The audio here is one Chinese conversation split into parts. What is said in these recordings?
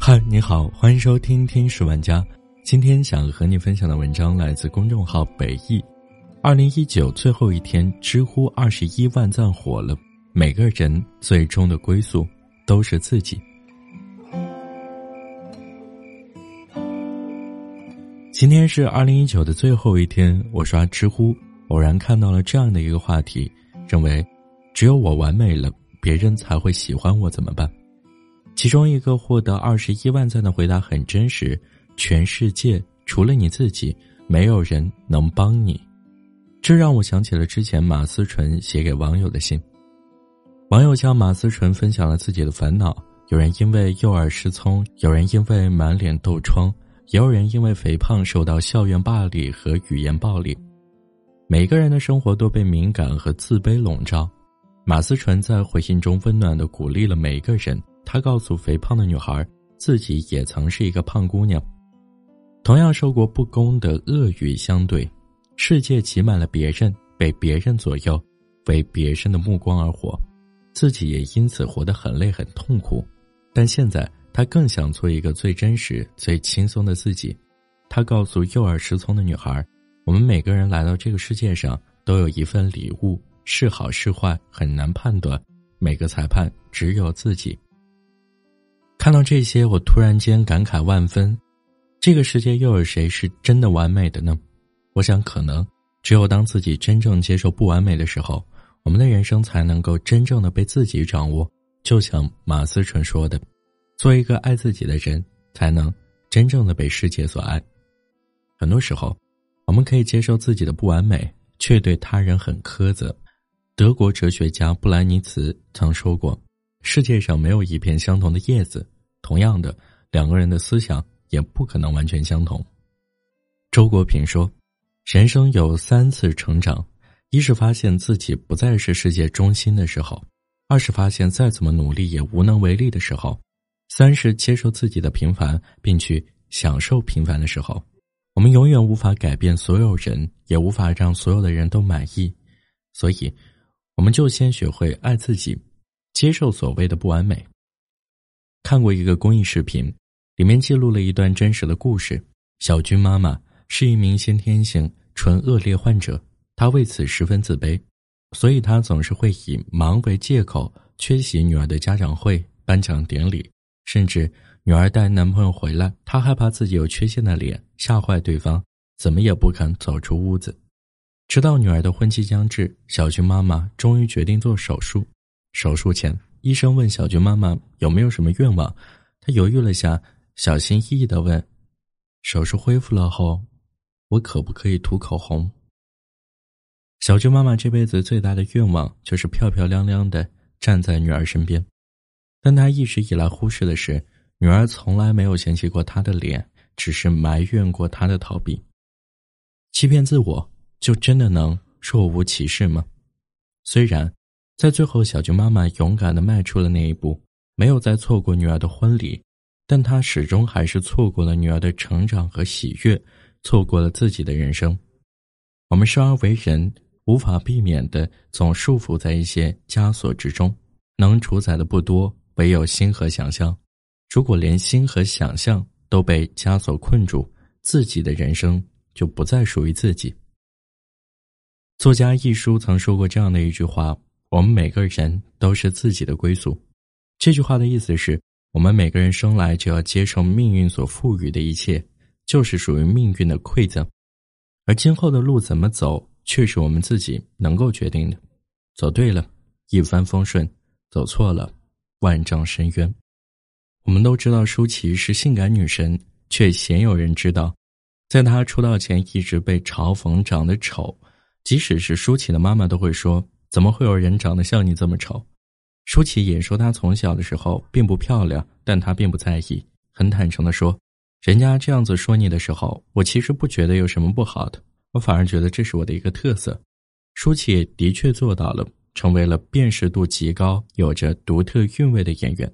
嗨，你好，欢迎收听《听史玩家》。今天想和你分享的文章来自公众号北翼。二零一九最后一天，知乎二十一万赞火了。每个人最终的归宿都是自己。今天是二零一九的最后一天，我刷知乎，偶然看到了这样的一个话题，认为只有我完美了，别人才会喜欢我，怎么办？其中一个获得二十一万赞的回答很真实：全世界除了你自己，没有人能帮你。这让我想起了之前马思纯写给网友的信。网友向马思纯分享了自己的烦恼：有人因为右耳失聪，有人因为满脸痘疮，也有人因为肥胖受到校园霸凌和语言暴力。每个人的生活都被敏感和自卑笼罩。马思纯在回信中温暖的鼓励了每一个人。他告诉肥胖的女孩，自己也曾是一个胖姑娘，同样受过不公的恶语相对，世界挤满了别人，被别人左右，为别人的目光而活，自己也因此活得很累很痛苦。但现在他更想做一个最真实、最轻松的自己。他告诉右耳失聪的女孩：“我们每个人来到这个世界上，都有一份礼物，是好是坏很难判断，每个裁判只有自己。”看到这些，我突然间感慨万分。这个世界又有谁是真的完美的呢？我想，可能只有当自己真正接受不完美的时候，我们的人生才能够真正的被自己掌握。就像马思纯说的：“做一个爱自己的人，才能真正的被世界所爱。”很多时候，我们可以接受自己的不完美，却对他人很苛责。德国哲学家布莱尼茨曾说过。世界上没有一片相同的叶子，同样的，两个人的思想也不可能完全相同。周国平说：“人生有三次成长，一是发现自己不再是世界中心的时候；二是发现再怎么努力也无能为力的时候；三是接受自己的平凡，并去享受平凡的时候。”我们永远无法改变所有人，也无法让所有的人都满意，所以，我们就先学会爱自己。接受所谓的不完美。看过一个公益视频，里面记录了一段真实的故事。小军妈妈是一名先天性唇腭裂患者，她为此十分自卑，所以她总是会以忙为借口缺席女儿的家长会、颁奖典礼，甚至女儿带男朋友回来，她害怕自己有缺陷的脸吓坏对方，怎么也不肯走出屋子。直到女儿的婚期将至，小军妈妈终于决定做手术。手术前，医生问小军妈妈有没有什么愿望，她犹豫了下，小心翼翼的问：“手术恢复了后，我可不可以涂口红？”小军妈妈这辈子最大的愿望就是漂漂亮亮的站在女儿身边，但她一直以来忽视的是，女儿从来没有嫌弃过她的脸，只是埋怨过她的逃避。欺骗自我，就真的能若无其事吗？虽然。在最后，小军妈妈勇敢的迈出了那一步，没有再错过女儿的婚礼，但她始终还是错过了女儿的成长和喜悦，错过了自己的人生。我们生而为人，无法避免的总束缚在一些枷锁之中，能主宰的不多，唯有心和想象。如果连心和想象都被枷锁困住，自己的人生就不再属于自己。作家一书曾说过这样的一句话。我们每个人都是自己的归宿。这句话的意思是，我们每个人生来就要接受命运所赋予的一切，就是属于命运的馈赠。而今后的路怎么走，却是我们自己能够决定的。走对了，一帆风顺；走错了，万丈深渊。我们都知道舒淇是性感女神，却鲜有人知道，在她出道前一直被嘲讽长得丑，即使是舒淇的妈妈都会说。怎么会有人长得像你这么丑？舒淇也说她从小的时候并不漂亮，但她并不在意，很坦诚的说：“人家这样子说你的时候，我其实不觉得有什么不好的，我反而觉得这是我的一个特色。”舒淇的确做到了，成为了辨识度极高、有着独特韵味的演员。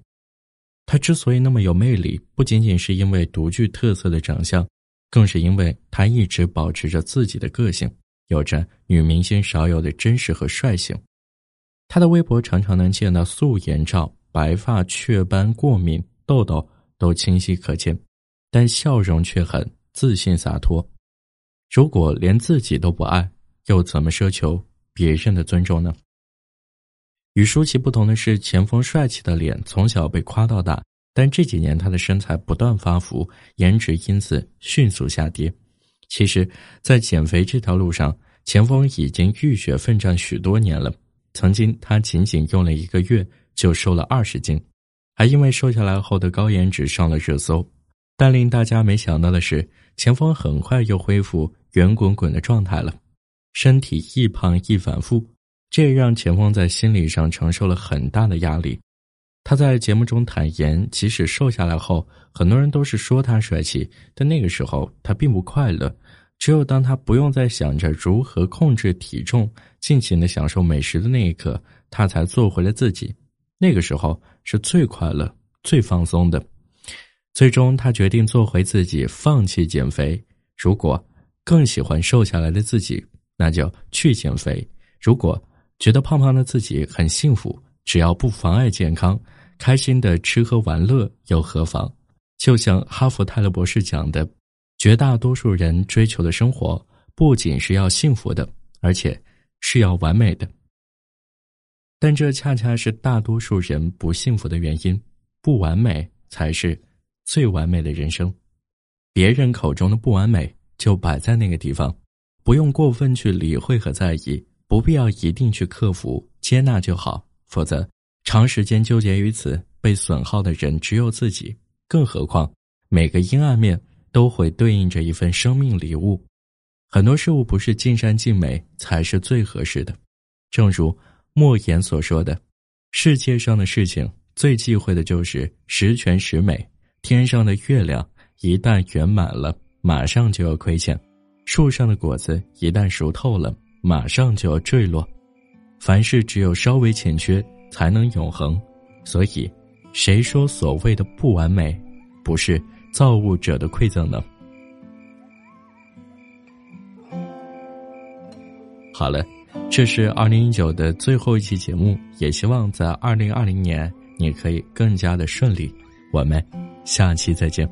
她之所以那么有魅力，不仅仅是因为独具特色的长相，更是因为她一直保持着自己的个性。有着女明星少有的真实和率性，她的微博常常能见到素颜照、白发、雀斑、过敏、痘痘、都清晰可见，但笑容却很自信洒脱。如果连自己都不爱，又怎么奢求别人的尊重呢？与舒淇不同的是，钱枫帅气的脸从小被夸到大，但这几年他的身材不断发福，颜值因此迅速下跌。其实，在减肥这条路上，钱枫已经浴血奋战许多年了。曾经，他仅仅用了一个月就瘦了二十斤，还因为瘦下来后的高颜值上了热搜。但令大家没想到的是，钱枫很快又恢复圆滚滚的状态了，身体易胖易反复，这也让钱枫在心理上承受了很大的压力。他在节目中坦言，即使瘦下来后，很多人都是说他帅气，但那个时候他并不快乐。只有当他不用再想着如何控制体重，尽情的享受美食的那一刻，他才做回了自己。那个时候是最快乐、最放松的。最终，他决定做回自己，放弃减肥。如果更喜欢瘦下来的自己，那就去减肥；如果觉得胖胖的自己很幸福，只要不妨碍健康，开心的吃喝玩乐又何妨？就像哈佛泰勒博士讲的。绝大多数人追求的生活，不仅是要幸福的，而且是要完美的。但这恰恰是大多数人不幸福的原因。不完美才是最完美的人生。别人口中的不完美，就摆在那个地方，不用过分去理会和在意，不必要一定去克服，接纳就好。否则，长时间纠结于此，被损耗的人只有自己。更何况，每个阴暗面。都会对应着一份生命礼物，很多事物不是尽善尽美才是最合适的。正如莫言所说的：“世界上的事情最忌讳的就是十全十美。天上的月亮一旦圆满了，马上就要亏欠；树上的果子一旦熟透了，马上就要坠落。凡事只有稍微欠缺，才能永恒。所以，谁说所谓的不完美，不是？”造物者的馈赠呢？好了，这是二零一九的最后一期节目，也希望在二零二零年你可以更加的顺利。我们下期再见。